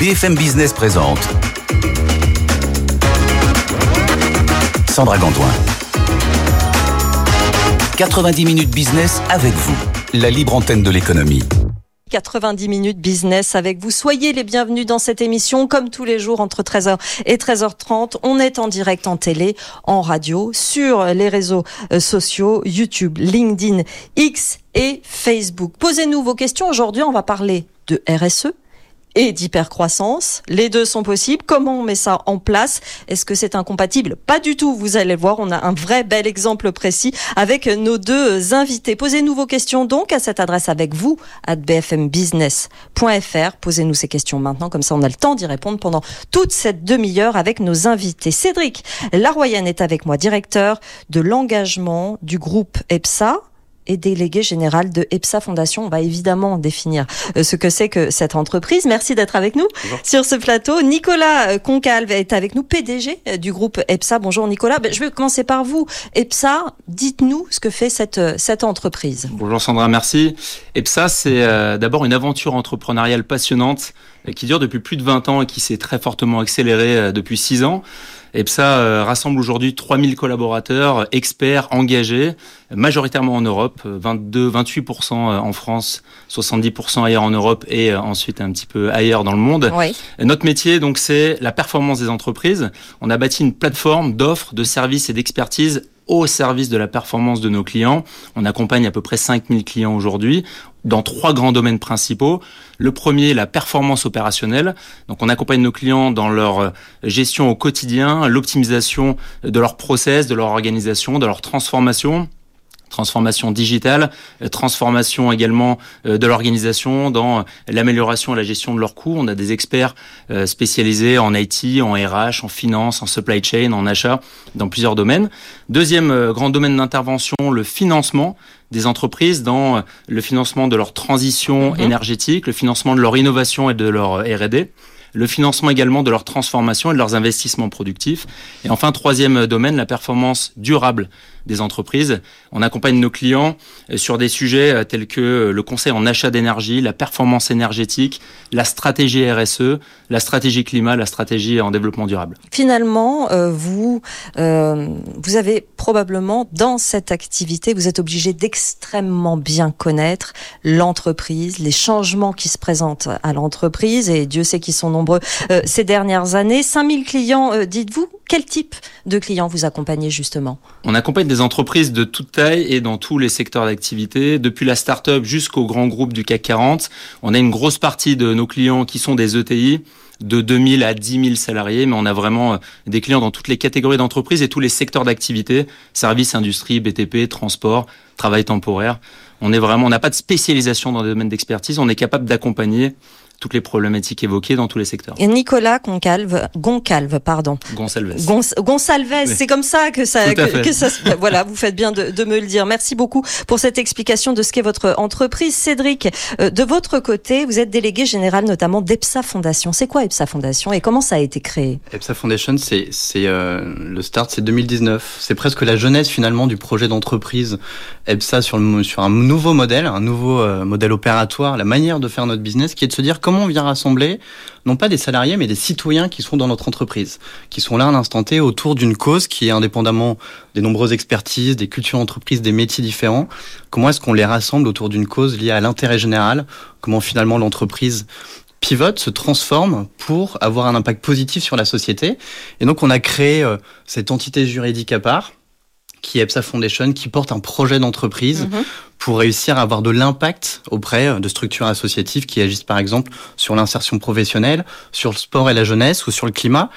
BFM Business présente Sandra Gantoin. 90 minutes business avec vous, la libre antenne de l'économie. 90 minutes business avec vous. Soyez les bienvenus dans cette émission, comme tous les jours entre 13h et 13h30. On est en direct en télé, en radio, sur les réseaux euh, sociaux, YouTube, LinkedIn, X et Facebook. Posez-nous vos questions. Aujourd'hui, on va parler de RSE, et d'hypercroissance. Les deux sont possibles. Comment on met ça en place? Est-ce que c'est incompatible? Pas du tout. Vous allez voir, on a un vrai bel exemple précis avec nos deux invités. Posez-nous vos questions donc à cette adresse avec vous, à bfmbusiness.fr. Posez-nous ces questions maintenant, comme ça on a le temps d'y répondre pendant toute cette demi-heure avec nos invités. Cédric Laroyenne est avec moi, directeur de l'engagement du groupe EPSA et délégué général de EPSA Fondation. On va évidemment définir euh, ce que c'est que cette entreprise. Merci d'être avec nous sur ce plateau. Nicolas euh, Concalve est avec nous, PDG euh, du groupe EPSA. Bonjour Nicolas. Ben, je vais commencer par vous. EPSA, dites-nous ce que fait cette, cette entreprise. Bonjour Sandra, merci. EPSA, c'est d'abord une aventure entrepreneuriale passionnante qui dure depuis plus de 20 ans et qui s'est très fortement accélérée depuis 6 ans. EPSA euh, rassemble aujourd'hui 3000 collaborateurs, experts, engagés, majoritairement en Europe, 22-28% euh, en France, 70% ailleurs en Europe et euh, ensuite un petit peu ailleurs dans le monde. Oui. Notre métier, donc, c'est la performance des entreprises. On a bâti une plateforme d'offres, de services et d'expertise au service de la performance de nos clients. On accompagne à peu près 5000 clients aujourd'hui dans trois grands domaines principaux. Le premier, la performance opérationnelle. Donc, on accompagne nos clients dans leur euh, gestion au quotidien, l'optimisation de leurs process, de leur organisation, de leur transformation transformation digitale, euh, transformation également euh, de l'organisation dans l'amélioration et la gestion de leurs coûts. On a des experts euh, spécialisés en IT, en RH, en finance, en supply chain, en achat, dans plusieurs domaines. Deuxième grand domaine d'intervention, le financement des entreprises dans le financement de leur transition mhm. énergétique, le financement de leur innovation et de leur R&D le financement également de leur transformation et de leurs investissements productifs. Et enfin, troisième domaine, la performance durable des entreprises. On accompagne nos clients euh, sur des sujets euh, tels que euh, le conseil en achat d'énergie, la performance énergétique, la stratégie RSE, la stratégie climat, la stratégie en développement durable. Finalement, vous, vous avez probablement dans cette activité, vous êtes obligé d'extrêmement bien connaître l'entreprise, les changements qui se présentent à l'entreprise, et Dieu sait qu'ils sont nombreux ces dernières années. 5000 clients, dites-vous, quel type de clients vous accompagnez justement? On accompagne des entreprises de toute taille et dans tous les secteurs d'activité, depuis la start-up jusqu'au grand groupe du CAC 40. On a une grosse partie de nos clients qui sont des ETI de 2000 à 10 000 salariés, mais on a vraiment euh, des clients dans toutes les catégories d'entreprises et tous les secteurs d'activité, services, industrie, BTP, transport, travail temporaire. On est n'a pas de spécialisation dans des domaines d'expertise, on est capable d'accompagner toutes les problématiques évoquées dans tous les secteurs. Et Nicolas Goncalve, Goncalve, pardon. Gonçalves. Gonçalves, c'est comme ça que ça, que, ça, voilà, vous faites bien de, de, me le dire. Merci beaucoup pour cette explication de ce qu'est votre entreprise. Cédric, euh, de votre côté, vous êtes délégué général notamment d'EPSA Fondation. C'est quoi EPSA Fondation et comment ça a été créé? EPSA Foundation, c'est, c'est euh, le start, c'est 2019. C'est presque la jeunesse finalement du projet d'entreprise EPSA sur, le, sur un nouveau modèle, un nouveau euh, modèle opératoire, la manière de faire notre business, qui est de se dire comment on vient rassembler, non pas des salariés, mais des citoyens qui sont dans notre entreprise, qui sont là à l'instant T autour d'une cause qui est indépendamment des nombreuses expertises, des cultures d'entreprise, des métiers différents. Comment est-ce qu'on les rassemble autour d'une cause liée à l'intérêt général? Comment finalement l'entreprise pivote, se transforme pour avoir un impact positif sur la société? Et donc on a créé euh, cette entité juridique à part qui est EPSA Foundation, qui porte un projet d'entreprise mhm. pour réussir à avoir de l'impact auprès de structures associatives qui agissent par exemple sur l'insertion professionnelle, sur le sport et la jeunesse ou sur le climat.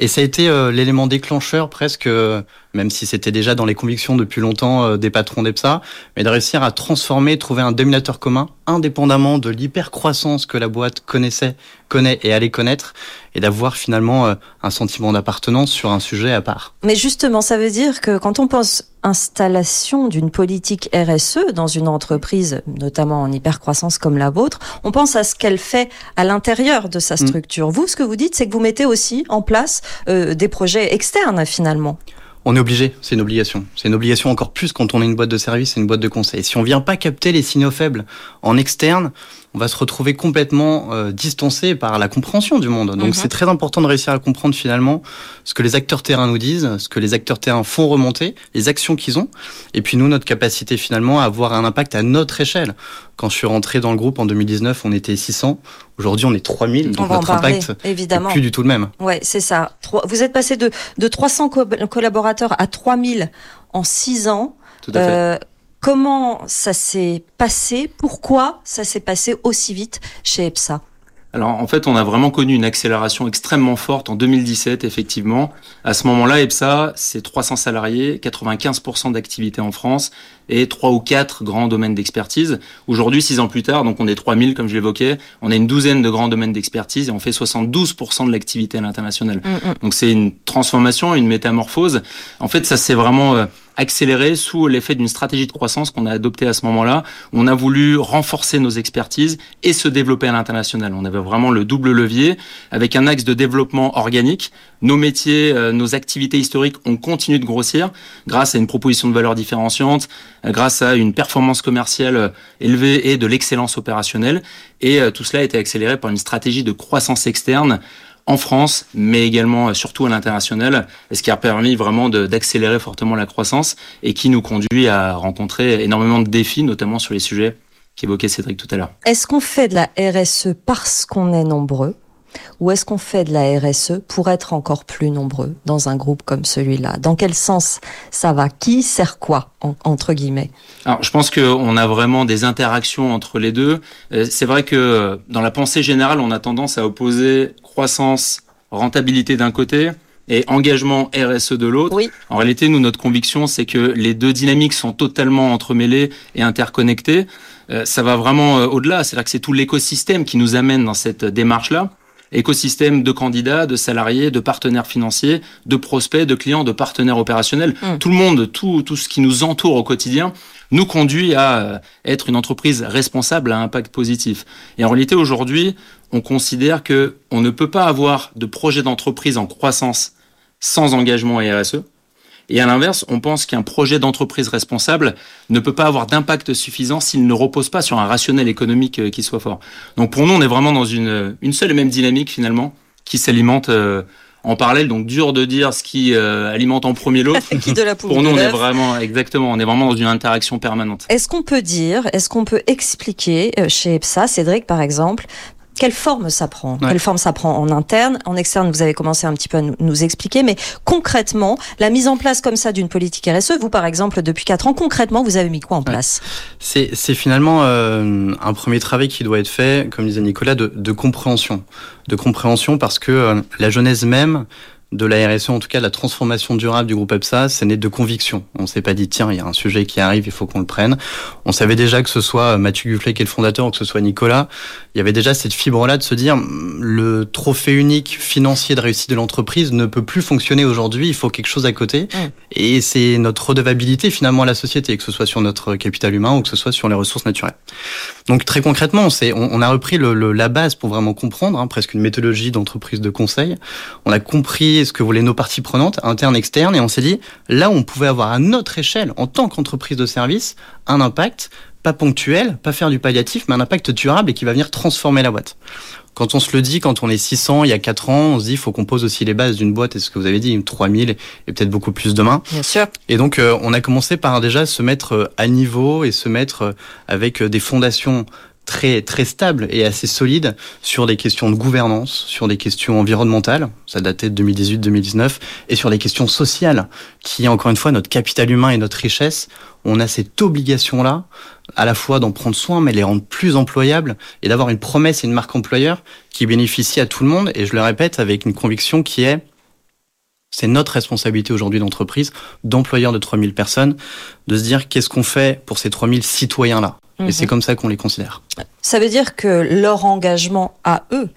Et ça a été euh, l'élément déclencheur presque, euh, même si c'était déjà dans les convictions depuis longtemps euh, des patrons d'EPSA, mais de réussir à transformer, trouver un dominateur commun, indépendamment de l'hypercroissance que la boîte connaissait, connaît et allait connaître, et d'avoir finalement un sentiment d'appartenance sur un sujet à part. Mais justement, ça veut dire que quand on pense installation d'une politique RSE dans une entreprise, notamment en hypercroissance comme la vôtre, on pense à ce qu'elle fait à l'intérieur de sa mm. structure. Vous, ce que vous dites, c'est que vous mettez aussi en place euh, des projets externes finalement. On est obligé, c'est une obligation. C'est une obligation encore plus quand on est une boîte de service et une boîte de conseil. Si on vient pas capter les signaux faibles en externe, on va se retrouver complètement euh, distancé par la compréhension du monde. Donc, mhm. c'est très important de réussir à comprendre finalement ce que les acteurs terrain nous disent, ce que les acteurs terrain font remonter, les actions qu'ils ont, et puis nous, notre capacité finalement à avoir un impact à notre échelle. Quand je suis rentré dans le groupe en 2019, on était 600. Aujourd'hui, on est 3000. Donc notre impact évidemment. plus du tout le même. Ouais, c'est ça. Vous êtes passé de, de 300 collaborateurs à 3000 en 6 ans. Tout à fait. Euh, comment ça s'est passé? Pourquoi ça s'est passé aussi vite chez EPSA? Alors en fait, on a vraiment connu une accélération extrêmement forte en 2017, effectivement. À ce moment-là, EPSA, c'est 300 salariés, 95% d'activité en France et trois ou quatre grands domaines d'expertise. Aujourd'hui, six ans plus tard, donc on est 3000 comme je l'évoquais, on a une douzaine de grands domaines d'expertise et on fait 72% de l'activité à l'international. Mm, mm. Donc c'est une transformation, une métamorphose. En fait, ça c'est vraiment euh, accéléré sous l'effet d'une stratégie de croissance qu'on a adoptée à ce moment-là. On a voulu renforcer nos expertises et se développer à l'international. On avait vraiment le double levier avec un axe de développement organique. Nos métiers, euh, nos activités historiques ont continué de grossir grâce à une proposition de valeur différenciante, euh, grâce à une performance commerciale euh, élevée et de l'excellence opérationnelle. Et tout cela a été accéléré par une stratégie de croissance externe en France, mais également euh, surtout à l'international, ce qui a permis vraiment d'accélérer fortement la croissance et qui nous conduit à rencontrer énormément de défis, notamment sur les sujets qu'évoquait Cédric tout à l'heure. Est-ce qu'on fait de la RSE parce qu'on est nombreux ou est-ce qu'on fait de la RSE pour être encore plus nombreux dans un groupe comme celui-là? Dans quel sens ça va? Qui sert quoi entre guillemets? Alors, je pense qu'on a vraiment des interactions entre les deux. Euh, c'est vrai que dans la pensée générale, on a tendance à opposer croissance, rentabilité d'un côté et engagement RSE de l'autre. En réalité, nous, notre conviction, c'est que les deux dynamiques sont totalement entremêlées et interconnectées. Euh, ça va vraiment euh, au-delà, c'est-à-dire que c'est tout l'écosystème qui nous amène dans cette démarche-là écosystème de candidats, de salariés, de partenaires financiers, de prospects, de clients, de partenaires opérationnels. Mmh. Tout le monde, tout, tout ce qui nous entoure au quotidien nous conduit à euh, être une entreprise responsable à impact positif. Et en réalité, aujourd'hui, on considère que on ne peut pas avoir de projet d'entreprise en croissance sans engagement et RSE. Et à l'inverse, on pense qu'un projet d'entreprise responsable ne peut pas avoir d'impact suffisant s'il ne repose pas sur un rationnel économique euh, qui soit fort. Donc pour nous, on est vraiment dans une, une seule et même dynamique finalement qui s'alimente euh, en parallèle. Donc dur de dire ce qui euh, alimente en premier l'autre. pour nous, on est vraiment exactement, on est vraiment dans une interaction permanente. Est-ce qu'on peut dire, est-ce qu'on peut expliquer chez EPSA, Cédric par exemple, quelle forme ça prend Quelle forme ça prend en interne. En externe, vous avez commencé un petit peu à nous, expliquer, mais concrètement, la mise en place comme ça d'une politique RSE, vous par exemple, depuis 4 ans, concrètement, vous avez mis quoi en place? C'est finalement euh, un premier travail qui doit être fait, comme disait Nicolas, de, de compréhension. De compréhension parce que euh, la jeunesse même de la RSE, en tout cas la transformation durable du groupe EPSA, c'est né de conviction. On s'est pas dit tiens, il y a un sujet qui arrive, il faut qu'on le prenne. On savait déjà que ce soit Mathieu Gufflet qui est le fondateur ou que ce soit Nicolas, il y avait déjà cette fibre-là de se dire le trophée unique financier de réussite de l'entreprise ne peut plus fonctionner aujourd'hui, il faut quelque chose à côté. Mmh. Et c'est notre redevabilité finalement à la société, que ce soit sur notre capital humain ou que ce soit sur les ressources naturelles. Donc très concrètement, on, on a repris le, la base pour vraiment comprendre, hein, presque une méthodologie d'entreprise de conseil. On a compris ce que voulaient nos parties prenantes, internes, externes, et on s'est dit, là où on pouvait avoir à notre échelle, en tant qu'entreprise de service, un impact, pas ponctuel, pas faire du palliatif, mais un impact durable et qui va venir transformer la boîte. Quand on se le dit, quand on est 600 il y a 4 ans, on se dit il faut qu'on pose aussi les bases d'une boîte, et ce que vous avez dit, 3000 et peut-être beaucoup plus demain. Bien sûr. Et donc euh, on a commencé par déjà se mettre euh, à niveau et se mettre euh, avec des fondations très très stable et assez solide sur des questions de gouvernance, sur des questions environnementales, ça datait de 2018-2019, et sur des questions sociales, qui encore une fois notre capital humain et notre richesse. On a cette obligation-là, à la fois d'en prendre soin, mais les rendre plus employables et d'avoir une promesse et une marque employeur qui bénéficie à tout le monde. Et je le répète avec une conviction qui est c'est notre responsabilité aujourd'hui d'entreprise, d'employeur de 3000 personnes, de se dire qu'est-ce qu'on fait pour ces 3000 citoyens-là. Et c'est mhm. comme ça qu'on les considère. Ça veut dire que leur engagement à eux,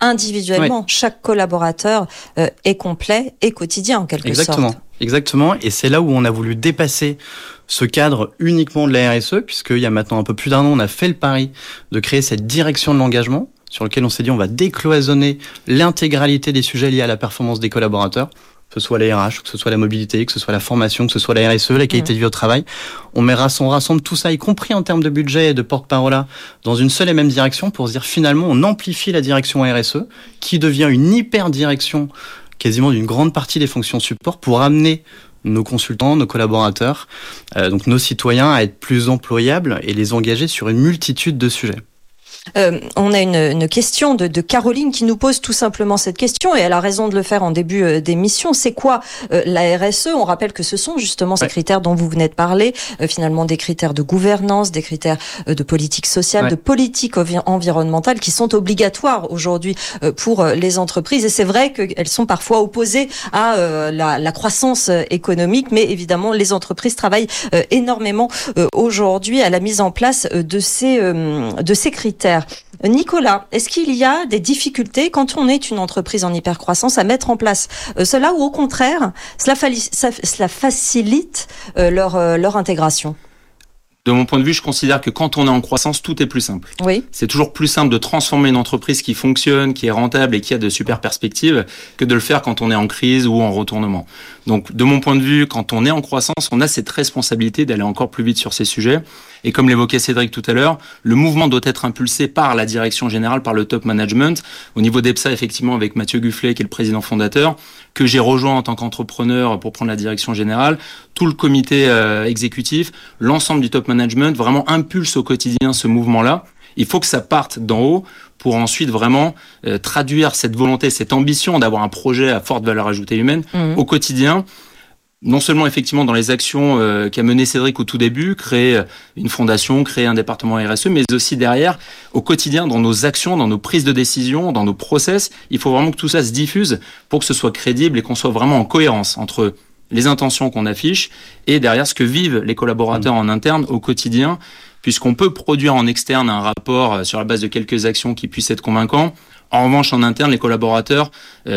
individuellement, chaque collaborateur euh, est complet et quotidien en quelque Exactement. sorte. Exactement. Et c'est là où on a voulu dépasser ce cadre uniquement de la RSE, puisqu'il y a maintenant un peu plus d'un an, on a fait le pari de créer cette direction de l'engagement sur lequel on s'est dit on va décloisonner l'intégralité des sujets liés à la performance des collaborateurs que ce soit la RH, que ce soit la mobilité, que ce soit la formation, que ce soit la RSE, la qualité mmh. de vie au travail. On, met, on rassemble tout ça, y compris en termes de budget et de porte-parole, dans une seule et même direction pour se dire finalement on amplifie la direction RSE, qui devient une hyper direction quasiment d'une grande partie des fonctions support pour amener nos consultants, nos collaborateurs, euh, donc nos citoyens à être plus employables et les engager sur une multitude de sujets. Euh, on a une, une question de, de, Caroline qui nous pose tout simplement cette question et elle a raison de le faire en début euh, d'émission. C'est quoi euh, la RSE On rappelle que ce sont justement ces critères dont vous venez de parler, euh, finalement des critères de gouvernance, des critères de politique sociale, de politique environnementale qui sont obligatoires aujourd'hui pour les entreprises. Et c'est vrai qu'elles sont parfois opposées à la, la, croissance économique, mais évidemment les entreprises travaillent énormément aujourd'hui à la mise en place de ces de ces critères. Nicolas, est-ce qu'il y a des difficultés quand on est une entreprise en hypercroissance à mettre en place euh, cela ou au contraire, cela, facilite euh, leur, euh, leur intégration? De mon point de vue, je considère que quand on est en croissance, tout est plus simple. Oui. C'est toujours plus simple de transformer une entreprise qui fonctionne, qui est rentable et qui a de super perspectives que de le faire quand on est en crise ou en retournement. Donc, de mon point de vue, quand on est en croissance, on a cette responsabilité d'aller encore plus vite sur ces sujets. Et comme l'évoquait Cédric tout à l'heure, le mouvement doit être impulsé par la direction générale, par le top management. Au niveau d'EPSA, effectivement, avec Mathieu Gufflet, qui est le président fondateur, que j'ai rejoint en tant qu'entrepreneur pour prendre la direction générale, tout le comité euh, exécutif, l'ensemble du top management, vraiment impulse au quotidien ce mouvement-là. Il faut que ça parte d'en haut pour ensuite vraiment euh, traduire cette volonté, cette ambition d'avoir un projet à forte valeur ajoutée humaine mmh. au quotidien non seulement effectivement dans les actions euh, qu'a mené Cédric au tout début, créer euh, une fondation, créer un département RSE, mais aussi derrière, au quotidien, dans nos actions, dans nos prises de décision, dans nos process, il faut vraiment que tout ça se diffuse pour que ce soit crédible et qu'on soit vraiment en cohérence entre les intentions qu'on affiche et derrière ce que vivent les collaborateurs en interne au quotidien, puisqu'on peut produire en externe un rapport euh, sur la base de quelques actions qui puissent être convaincants. En revanche, en interne, les collaborateurs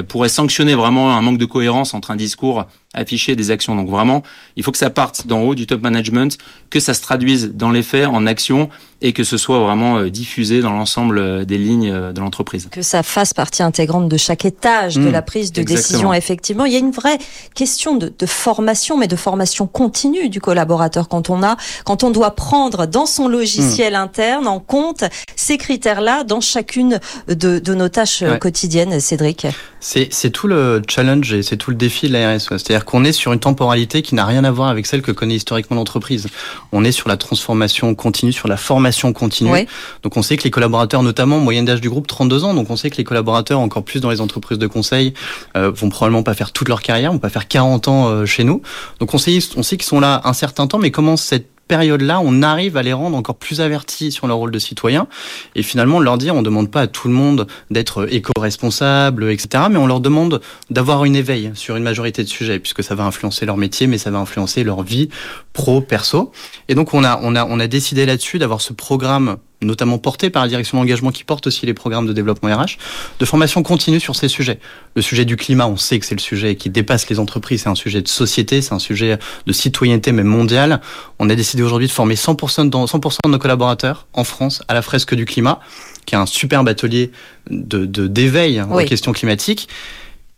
pourraient sanctionner vraiment un manque de cohérence entre un discours afficher des actions. Donc vraiment, il faut que ça parte d'en haut du top management, que ça se traduise dans les faits, en action, et que ce soit vraiment euh, diffusé dans l'ensemble euh, des lignes euh, de l'entreprise. Que ça fasse partie intégrante de chaque étage de mmh, la prise de décision. Effectivement, il y a une vraie question de, de, formation, mais de formation continue du collaborateur quand on a, quand on doit prendre dans son logiciel mmh. interne en compte ces critères-là dans chacune de, de nos tâches quotidiennes. Cédric? C'est tout le challenge et c'est tout le défi de la RSE. C'est-à-dire qu'on est sur une temporalité qui n'a rien à voir avec celle que connaît historiquement l'entreprise. On est sur la transformation continue, sur la formation continue. Donc on sait que les collaborateurs, notamment moyenne d'âge du groupe 32 ans, donc on sait que les collaborateurs, encore plus dans les entreprises de conseil, euh, vont probablement pas faire toute leur carrière, vont pas faire 40 ans euh, chez nous. Donc on sait, on sait qu'ils sont là un certain temps, mais comment cette période-là, on arrive à les rendre encore plus avertis sur leur rôle de citoyen. Et finalement, leur dire, on ne demande pas à tout le monde d'être éco-responsable, etc., mais on leur demande d'avoir une éveil sur une majorité de sujets, puisque ça va influencer leur métier, mais ça va influencer leur vie pro, perso. Et donc, on a, on a, on a décidé là-dessus d'avoir ce programme notamment porté par la direction d'engagement qui porte aussi les programmes de développement RH, de formation continue sur ces sujets. Le sujet du climat, on sait que c'est le sujet qui dépasse les entreprises, c'est un sujet de société, c'est un sujet de citoyenneté même mondiale. On a décidé aujourd'hui de former 100%, de, 100 de nos collaborateurs en France à la fresque du climat, qui est un superbe atelier de d'éveil aux questions climatiques.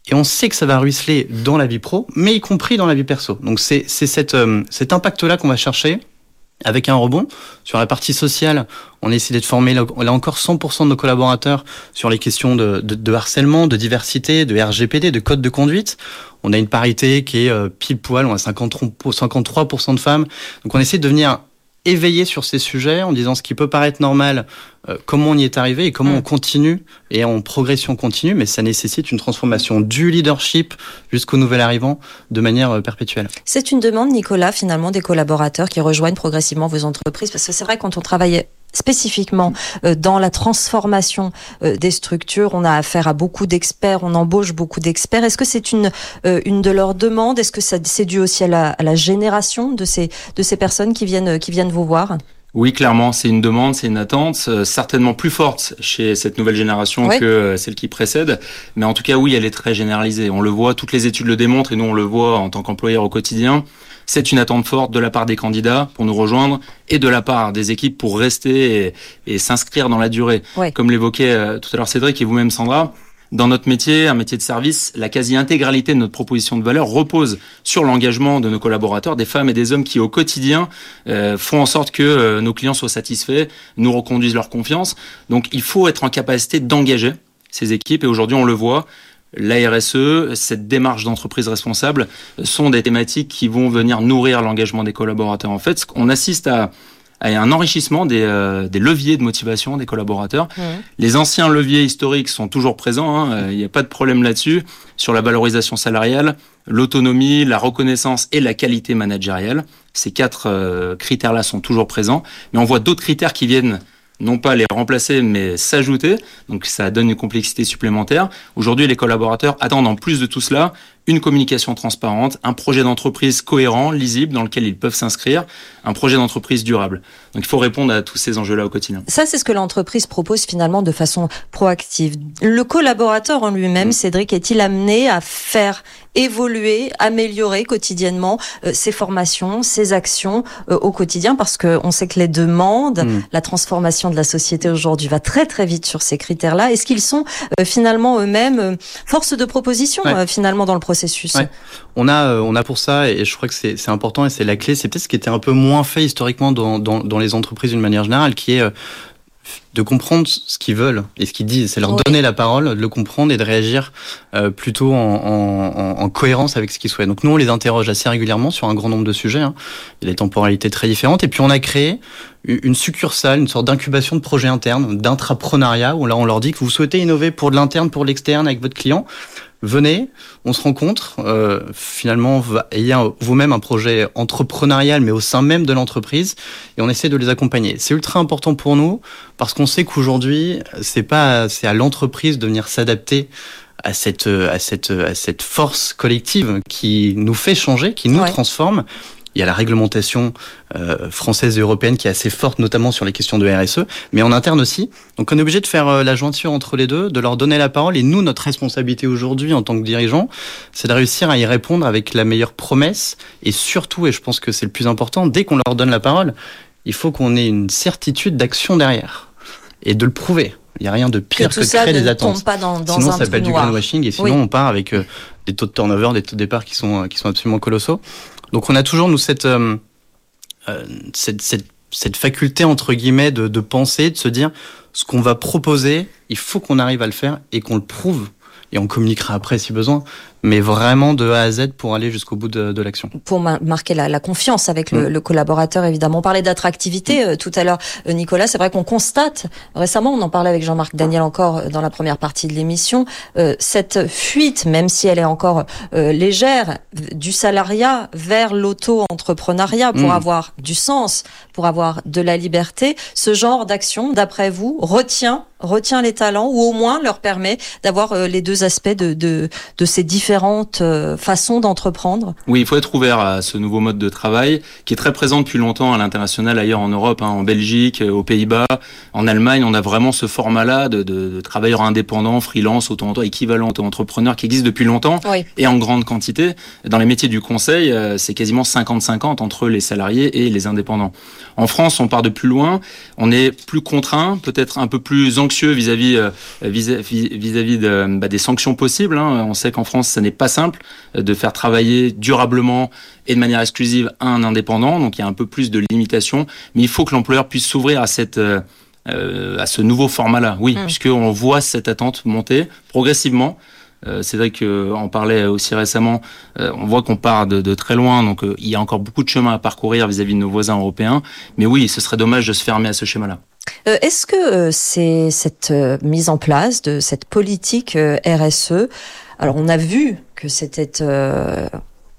Et on sait que ça va ruisseler dans la vie pro, mais y compris dans la vie perso. Donc c'est euh, cet impact-là qu'on va chercher avec un rebond. Sur la partie sociale, on a essayé de former là encore 100% de nos collaborateurs sur les questions de, de, harcèlement, de diversité, de RGPD, de code de conduite. On a une parité qui est euh, pile poil, on a 53% de femmes. Donc on essaie de devenir éveiller sur ces sujets en disant ce qui peut paraître normal, euh, comment on y est arrivé et comment mm. on continue et en progression continue, mais ça nécessite une transformation du leadership jusqu'au nouvel arrivant de manière euh, perpétuelle. C'est une demande, Nicolas, finalement, des collaborateurs qui rejoignent progressivement vos entreprises, parce que c'est vrai quand on travaille spécifiquement euh, dans la transformation des structures. On a affaire à beaucoup d'experts, on embauche beaucoup d'experts. Est-ce que c'est une, une de leurs demandes? Est-ce que c'est dû aussi à la, à la, génération de ces, de ces personnes qui viennent, qui viennent vous voir? Oui, clairement, c'est une demande, c'est une attente, euh, certainement plus forte chez cette nouvelle génération que euh, celle qui précède. Mais en tout cas, oui, elle est très généralisée. On le voit, toutes les études le démontrent et nous, on le voit en tant qu'employeur au quotidien. C'est une attente forte de la part des candidats pour nous rejoindre et de la part des équipes pour rester et, s'inscrire dans la durée. Comme l'évoquait euh, tout à l'heure Cédric et vous-même Sandra, dans notre métier, un métier de service, la quasi-intégralité de notre proposition de valeur repose sur l'engagement de nos collaborateurs, des femmes et des hommes qui au quotidien euh, font en sorte que euh, nos clients soient satisfaits, nous reconduisent leur confiance. Donc il faut être en capacité d'engager ces équipes et aujourd'hui on le voit. La RSE, cette démarche d'entreprise responsable sont des thématiques qui vont venir nourrir l'engagement des collaborateurs. En fait, on assiste à à un enrichissement des, euh, des, leviers de motivation des collaborateurs. Mmh. Les anciens leviers historiques sont toujours présents, hein, euh, il n'y a pas de problème là-dessus, sur la valorisation salariale, l'autonomie, la reconnaissance et la qualité managériale. Ces quatre euh, critères-là sont toujours présents, mais on voit d'autres critères qui viennent non pas les remplacer, mais s'ajouter. Donc ça donne une complexité supplémentaire. Aujourd'hui, les collaborateurs attendent en plus de tout cela une communication transparente, un projet d'entreprise cohérent, lisible, dans lequel ils peuvent s'inscrire, un projet d'entreprise durable. Donc il faut répondre à tous ces enjeux-là au quotidien. Ça, c'est ce que l'entreprise propose finalement de façon proactive. Le collaborateur en lui-même, mmh. Cédric, est-il amené à faire évoluer, améliorer quotidiennement euh, ses formations, ses actions euh, au quotidien? Parce que on sait que les demandes, mmh. la transformation de la société aujourd'hui va très très vite sur ces critères-là. Est-ce qu'ils sont euh, finalement eux-mêmes force de proposition finalement dans le processus on a, euh, on a pour ça, et je crois que c'est important et c'est la clé, c'est peut-être ce qui était un peu moins fait historiquement dans, dans, dans les entreprises d'une manière générale, qui est euh, de comprendre ce qu'ils veulent et ce qu'ils disent. C'est leur donner la parole, de le comprendre et de réagir euh, plutôt en, en, en, cohérence avec ce qu'ils souhaitent. Donc nous, on les interroge assez régulièrement sur un grand nombre de sujets. Hein. Il y a des temporalités très différentes. Et puis on a créé une succursale, une sorte d'incubation de projets internes, d'intrapreneuriat, où là on leur dit que vous souhaitez innover pour de l'interne, pour l'externe avec votre client venez, on se rencontre, euh, finalement, ayez vous-même un projet entrepreneurial, mais au sein même de l'entreprise, et on essaie de les accompagner. C'est ultra important pour nous, parce qu'on sait qu'aujourd'hui, c'est pas, c'est à l'entreprise de venir s'adapter à cette, à cette, à cette force collective qui nous fait changer, qui nous transforme il y a la réglementation euh, française et européenne qui est assez forte, notamment sur les questions de RSE, mais en interne aussi. Donc on est obligé de faire euh, la jointure entre les deux, de leur donner la parole. Et nous, notre responsabilité aujourd'hui en tant que dirigeant, c'est de réussir à y répondre avec la meilleure promesse. Et surtout, et je pense que c'est le plus important, dès qu'on leur donne la parole, il faut qu'on ait une certitude d'action derrière et de le prouver. Il n'y a rien de pire que, de créer des attentes. Pas dans, dans sinon, ça s'appelle du greenwashing et sinon, on part avec euh, des taux de turnover, des taux de départ qui sont, qui sont absolument colossaux. Donc on a toujours nous cette, euh, euh, faculté entre guillemets de penser, de se dire ce qu'on va proposer, il faut qu'on arrive à le faire et qu'on le prouve. Et on communiquera après si besoin mais vraiment de A à Z pour aller jusqu'au bout de, de l'action. Pour marquer la, la, confiance avec le, mm. le, collaborateur, évidemment. On parlait d'attractivité mm. euh, tout à l'heure, euh, Nicolas. C'est vrai qu'on constate, récemment, on en parlait avec Jean-Marc Daniel encore euh, dans la première partie de l'émission, cette fuite, même si elle est encore légère, du salariat vers l'auto-entrepreneuriat pour mm. avoir du sens, pour avoir de la liberté. Ce genre d'action, d'après vous, retient retient les talents ou au moins leur permet d'avoir les deux aspects de, de, de ces différents différentes euh, façons d'entreprendre Oui, il faut être ouvert à ce nouveau mode de travail qui est très présent depuis longtemps à l'international, ailleurs en Europe, hein, en Belgique, aux Pays-Bas, en Allemagne. On a vraiment ce format-là de, de, de travailleurs indépendants, freelance, auto équivalent auto-entrepreneur qui existe depuis longtemps et en grande quantité. Dans les métiers du conseil, euh, c'est quasiment 50-50 entre les salariés et les indépendants. En France, on part de plus loin. On est plus contraint, peut-être un peu plus anxieux vis-à-vis euh, de, bah, des sanctions possibles. Hein. On sait qu'en France, ce n'est pas simple euh, de faire travailler durablement et de manière exclusive un indépendant. Donc il y a un peu plus de limitations, mais il faut que l'employeur puisse s'ouvrir à cette euh, euh, à ce nouveau format-là. Oui, mmh. puisqu'on voit cette attente monter progressivement. c'est vrai qu'on parlait aussi récemment, on voit qu'on part de, très loin, donc il y a encore beaucoup de chemin à parcourir vis-à-vis de nos voisins européens. Mais oui, ce serait dommage de se fermer à ce schéma-là. Est-ce que c'est cette mise en place de cette politique RSE alors on a vu que c'était euh,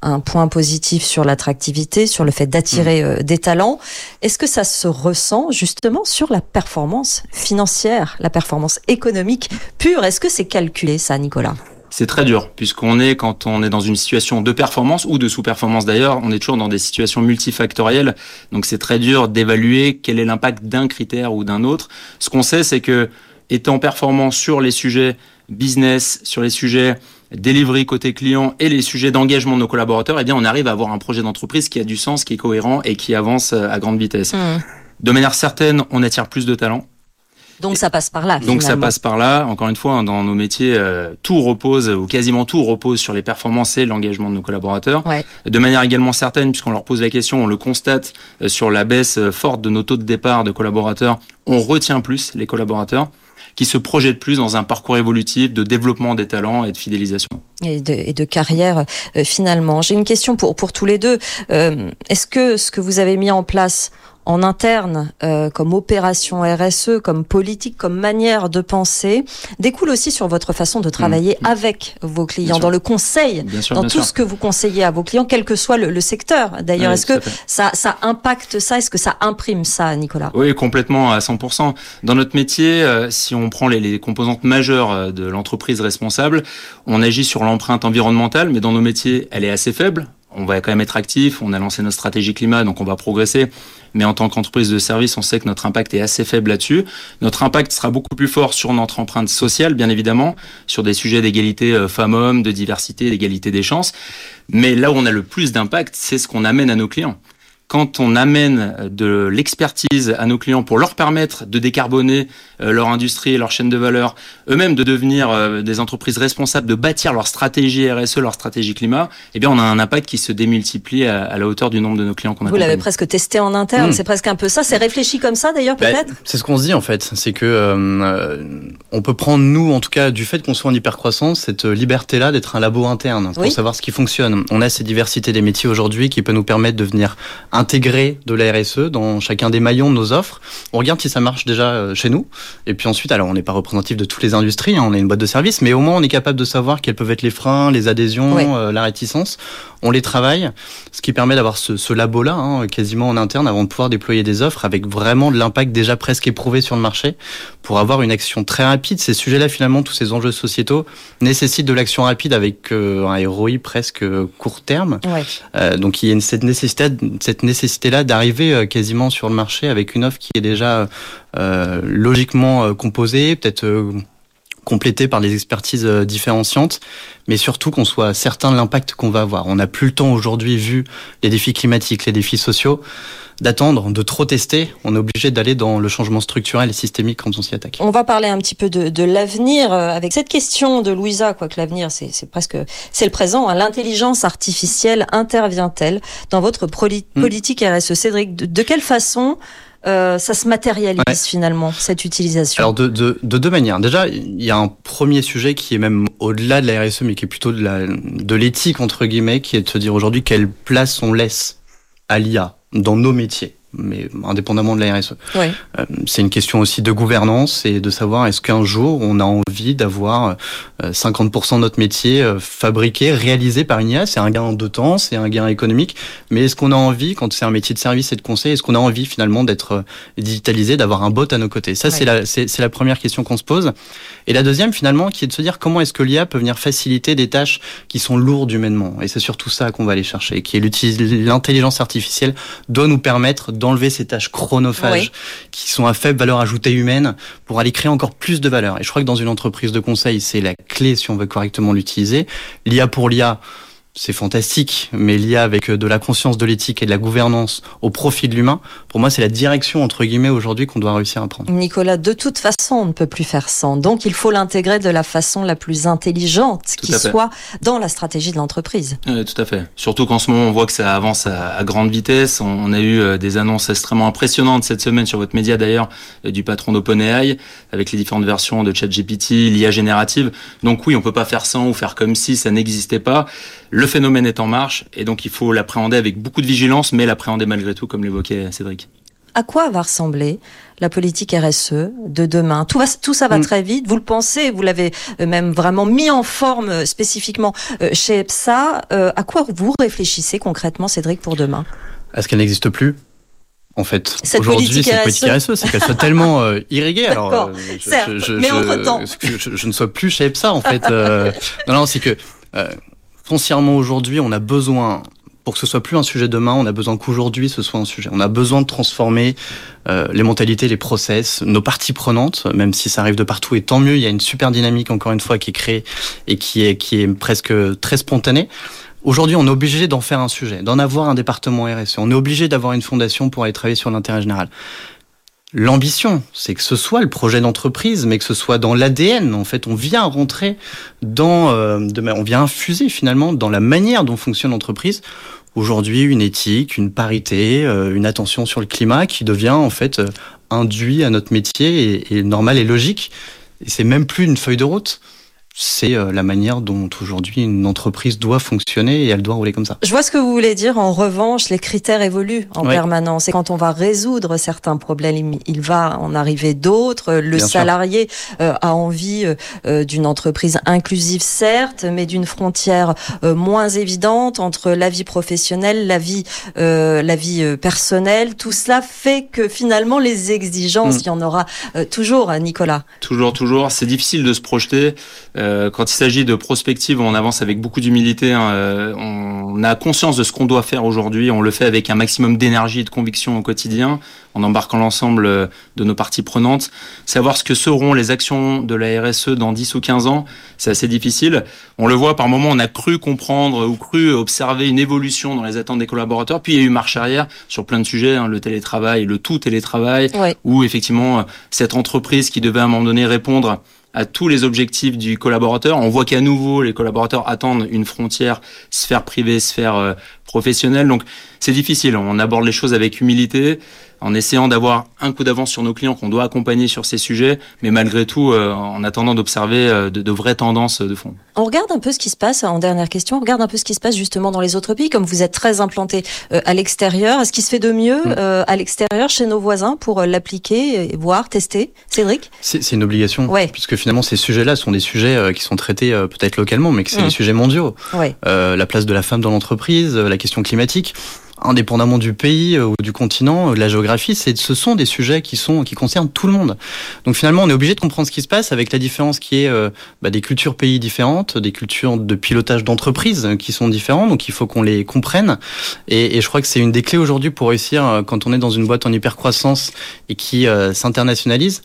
un point positif sur l'attractivité, sur le fait d'attirer mm. euh, des talents. Est-ce que ça se ressent justement sur la performance financière, la performance économique pure? Est-ce que c'est calculé ça, Nicolas? C'est très dur, puisqu'on est, quand on est dans une situation de performance ou de sous-performance d'ailleurs, on est toujours dans des situations multifactorielles. Donc c'est très dur d'évaluer quel est l'impact d'un critère ou d'un autre. Ce qu'on sait, c'est que étant performant sur les sujets business, sur les sujets delivery côté client et les sujets d'engagement de nos collaborateurs, eh bien, on arrive à avoir un projet d'entreprise qui a du sens, qui est cohérent et qui avance euh, à grande vitesse. Mmh. De manière certaine, on attire plus de talents. Donc ça passe par là. Donc ça passe par là. Encore une fois, hein, dans nos métiers, euh, tout repose ou quasiment tout repose sur les performances et l'engagement de nos collaborateurs. Ouais. De manière également certaine, puisqu'on leur pose la question, on le constate euh, sur la baisse euh, forte de nos taux de départ de collaborateurs, on retient plus les collaborateurs qui se projettent plus dans un parcours évolutif de développement des talents et de fidélisation. Et de, et de carrière euh, finalement. J'ai une question pour, pour tous les deux. Euh, Est-ce que ce que vous avez mis en place en interne, euh, comme opération RSE, comme politique, comme manière de penser, découle aussi sur votre façon de travailler Mmh. avec vos clients, dans le conseil, Bien sûr, dans bien tout sûr. ce que vous conseillez à vos clients, quel que soit le, le secteur. D'ailleurs, est-ce que ça, ça impacte ça? Est-ce que ça imprime ça, Nicolas? Oui, complètement à 100%. Dans notre métier, euh, si on prend les, les composantes majeures euh, de l'entreprise responsable, on agit sur l'empreinte environnementale, mais dans nos métiers, elle est assez faible. On va quand même être actif, on a lancé notre stratégie climat, donc on va progresser. Mais en tant qu'entreprise de service, on sait que notre impact est assez faible là-dessus. Notre impact sera beaucoup plus fort sur notre empreinte sociale, bien évidemment, sur des sujets d'égalité euh, femmes-hommes, de diversité, d'égalité des chances. Mais là où on a le plus d'impact, c'est ce qu'on amène à nos clients quand on amène de l'expertise à nos clients pour leur permettre de décarboner euh, leur industrie, leur chaîne de valeur, eux-mêmes de devenir euh, des entreprises responsables, de bâtir leur stratégie RSE, leur stratégie climat, eh bien on a un impact qui se démultiplie à, la hauteur du nombre de nos clients qu'on Vous l'avez presque testé en interne, Mmh. c'est presque un peu ça. C'est réfléchi comme ça d'ailleurs, Bah, peut-être? c'est ce qu'on se dit en fait, c'est que euh, on peut prendre nous, en tout cas, du fait qu'on soit en hypercroissance, cette liberté-là d'être un labo interne pour Oui. savoir ce qui fonctionne. On a cette diversité des métiers aujourd'hui qui peut nous permettre de venir intégrer de la RSE dans chacun des maillons de nos offres. On regarde si ça marche déjà euh, chez nous, et puis ensuite, alors on n'est pas représentatif de toutes les industries, hein, on est une boîte de service, mais au moins on est capable de savoir quels peuvent être les freins, les adhésions, Oui. euh, la réticence. On les travaille, ce qui permet d'avoir ce, ce labo-là, hein, quasiment en interne, avant de pouvoir déployer des offres avec vraiment de l'impact déjà presque éprouvé sur le marché, pour avoir une action très rapide. Ces sujets-là, finalement, tous ces enjeux sociétaux nécessitent de l'action rapide avec euh, un ROI presque court terme. Euh, donc il y a une, cette nécessité, cette nécessité-là d'arriver euh, quasiment sur le marché avec une offre qui est déjà euh, logiquement euh, composée, peut-être complétée par des expertises euh, différenciantes, mais surtout qu'on soit certain de l'impact qu'on va avoir. On n'a plus le temps aujourd'hui, vu les défis climatiques, les défis sociaux, d'attendre, de trop tester. On est obligé d'aller dans le changement structurel et systémique quand on s'y attaque. On va parler un petit peu de, de l'avenir euh, avec cette question de Louisa, quoique l'avenir c'est presque c'est le présent. hein. L'intelligence artificielle intervient-elle dans votre Hmm. politique RSE Cédric, de, de quelle façon euh, ça se matérialise Ouais. finalement cette utilisation Alors de, de, de deux manières. Déjà, il y a un premier sujet qui est même au-delà de la RSE, mais qui est plutôt de l'éthique entre guillemets, qui est de se dire aujourd'hui quelle place on laisse à l'IA dans nos métiers, mais indépendamment de la RSE. Ouais. Euh, c'est une question aussi de gouvernance et de savoir est-ce qu'un jour on a envie d'avoir euh, 50% de notre métier euh, fabriqué, réalisé par une IA. C'est un gain de temps, c'est un gain économique, mais est-ce qu'on a envie, quand c'est un métier de service et de conseil, est-ce qu'on a envie finalement d'être euh, digitalisé, d'avoir un bot à nos côtés? Ça, Ouais. c'est la, c'est, la première question qu'on se pose. Et la deuxième, finalement, qui est de se dire comment est-ce que l'IA peut venir faciliter des tâches qui sont lourdes humainement. Et c'est surtout ça qu'on va aller chercher, qui est l'intelligence artificielle doit nous permettre d'enlever ces tâches chronophages Oui. qui sont à faible valeur ajoutée humaine pour aller créer encore plus de valeur. Et je crois que dans une entreprise de conseil, c'est la clé si on veut correctement l'utiliser. L'IA pour l'IA, c'est fantastique, mais l'IA avec de la conscience de l'éthique et de la gouvernance au profit de l'humain, pour moi, c'est la direction, entre guillemets, aujourd'hui qu'on doit réussir à prendre. Nicolas, de toute façon, on ne peut plus faire sans. Donc, il faut l'intégrer de la façon la plus intelligente Tout qui soit dans la stratégie de l'entreprise. Oui, tout à fait. Surtout qu'en ce moment, on voit que ça avance à, à grande vitesse. On, on a eu euh, des annonces extrêmement impressionnantes cette semaine sur votre média d'ailleurs, euh, du patron d'OpenAI, avec les différentes versions de ChatGPT, l'IA générative. Donc oui, on peut pas faire sans ou faire comme si ça n'existait pas. Le phénomène est en marche et donc il faut l'appréhender avec beaucoup de vigilance, mais l'appréhender malgré tout, comme l'évoquait Cédric. À quoi va ressembler la politique RSE de demain? Tout, va, tout ça va Mm. très vite, vous le pensez, vous l'avez euh, même vraiment mis en forme euh, spécifiquement euh, chez EPSA. Euh, à quoi vous réfléchissez concrètement, Cédric, pour demain? Est-ce qu'elle n'existe plus en fait, Cette aujourd'hui, politique cette politique RSE, c'est qu'elle soit tellement euh, irriguée. Alors, D'accord, euh, je, certes, je- je- mais je- entre-temps. je, je- je ne sois plus chez EPSA, en fait. euh, non, non, c'est que euh, foncièrement aujourd'hui, on a besoin, pour que ce soit plus un sujet demain, on a besoin qu'aujourd'hui ce soit un sujet. On a besoin de transformer euh, les mentalités, les process, nos parties prenantes, même si ça arrive de partout. Et tant mieux, il y a une super dynamique encore une fois qui est créée et qui est qui est presque très spontanée. Aujourd'hui, on est obligé d'en faire un sujet, d'en avoir un département RSE. On est obligé d'avoir une fondation pour aller travailler sur l'intérêt général. L'ambition, c'est que ce soit le projet d'entreprise, mais que ce soit dans l'ADN. En fait, on vient rentrer dans, euh, on vient infuser finalement dans la manière dont fonctionne l'entreprise. Aujourd'hui, une éthique, une parité, euh, une attention sur le climat qui devient en fait euh, induit à notre métier et, et normal et logique. Et c'est même plus une feuille de route c'est euh, la manière dont aujourd'hui une entreprise doit fonctionner et elle doit rouler comme ça. Je vois ce que vous voulez dire. En revanche, les critères évoluent en permanence. Et quand on va résoudre certains problèmes, il va en arriver d'autres. Le salarié euh, a envie euh, d'une entreprise inclusive, certes, mais d'une frontière moins évidente entre la vie professionnelle, la vie, la vie personnelle. Tout cela fait que finalement, les exigences, mm. il y en aura toujours, Nicolas. Toujours, toujours. C'est difficile de se projeter. Euh, quand il s'agit de prospective, on avance avec beaucoup d'humilité. Hein. Euh, on a conscience de ce qu'on doit faire aujourd'hui. On le fait avec un maximum d'énergie et de conviction au quotidien, en embarquant l'ensemble euh, de nos parties prenantes. Savoir ce que seront les actions de la RSE dans 10 ou 15 ans, c'est assez difficile. On le voit par moments, on a cru comprendre ou cru observer une évolution dans les attentes des collaborateurs. Puis il y a eu marche arrière sur plein de sujets, hein, le télétravail, le tout télétravail, ou effectivement cette entreprise qui devait à un moment donné répondre à tous les objectifs du collaborateur. On voit qu'à nouveau, les collaborateurs attendent une frontière sphère privée, sphère euh, professionnelle. Donc, c'est difficile. On aborde les choses avec humilité en essayant d'avoir un coup d'avance sur nos clients qu'on doit accompagner sur ces sujets, mais malgré tout euh, en attendant d'observer euh, de, de, vraies tendances de fond. On regarde un peu ce qui se passe, en dernière question, on regarde un peu ce qui se passe justement dans les autres pays, comme vous êtes très implanté euh, à l'extérieur. Est-ce qu'il se fait de mieux mm. à l'extérieur chez nos voisins pour l'appliquer, voir, tester? Cédric? C'est une obligation, ouais. puisque finalement ces sujets-là sont des sujets qui sont traités peut-être localement, mais que c'est mm. des sujets mondiaux. Ouais. la place de la femme dans l'entreprise, la question climatique indépendamment du pays euh, ou du continent, euh, de la géographie, ce sont des sujets qui sont qui concernent tout le monde. Donc finalement, on est obligé de comprendre ce qui se passe avec la différence qui est euh, bah, des cultures pays différentes, des cultures de pilotage d'entreprise qui sont différentes. Donc il faut qu'on les comprenne. Et, et, je crois que c'est une des clés aujourd'hui pour réussir quand on est dans une boîte en hyper croissance et qui s'internationalise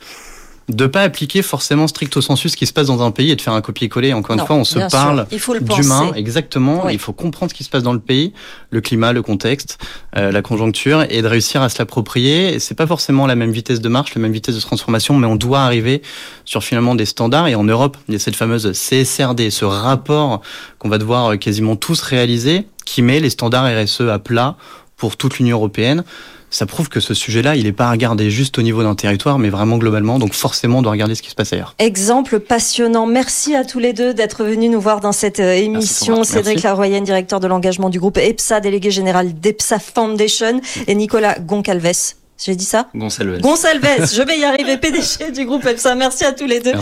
de pas appliquer forcément stricto sensu ce qui se passe dans un pays et de faire un copier-coller. Encore une fois, on se parle d'humain, exactement. Il faut comprendre ce qui se passe dans le pays, le climat, le contexte, euh, la conjoncture, et de réussir à se l'approprier. C'est pas forcément la même vitesse de marche, la même vitesse de transformation, mais on doit arriver sur finalement des standards. Et en Europe, il y a cette fameuse CSRD, ce rapport qu'on va devoir quasiment tous réaliser, qui met les standards RSE à plat pour toute l'Union européenne ça prouve que ce sujet-là, il n'est pas à regarder juste au niveau d'un territoire, mais vraiment globalement. Donc forcément, on doit regarder ce qui se passe ailleurs. Exemple passionnant. Merci à tous les deux d'être venus nous voir dans cette euh, émission. Cédric Laroyenne, directeur de l'engagement du groupe EPSA, délégué général d'EPSA Foundation, et Nicolas Goncalves. J'ai dit ça? Gonçalves. Gonçalves, je vais y arriver, PDG du groupe EPSA. Merci à tous les deux.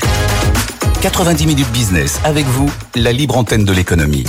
90 minutes business avec vous, la libre antenne de l'économie.